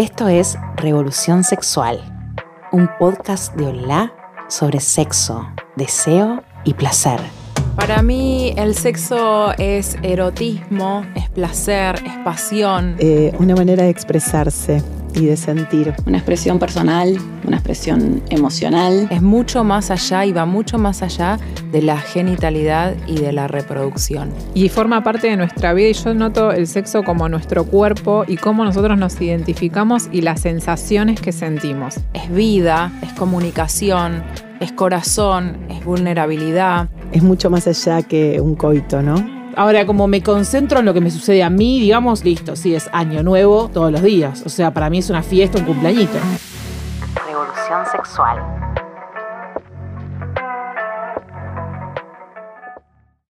Esto es Revolución Sexual, un podcast de Olá sobre sexo, deseo y placer. Para mí el sexo es erotismo, es placer, es pasión. Eh, una manera de expresarse y de sentir. Una expresión personal, una expresión emocional. Es mucho más allá y va mucho más allá de la genitalidad y de la reproducción. Y forma parte de nuestra vida y yo noto el sexo como nuestro cuerpo y cómo nosotros nos identificamos y las sensaciones que sentimos. Es vida, es comunicación, es corazón, es vulnerabilidad. Es mucho más allá que un coito, ¿no? Ahora, como me concentro en lo que me sucede a mí, digamos, listo, sí, es año nuevo todos los días. O sea, para mí es una fiesta, un cumpleañito. Revolución sexual.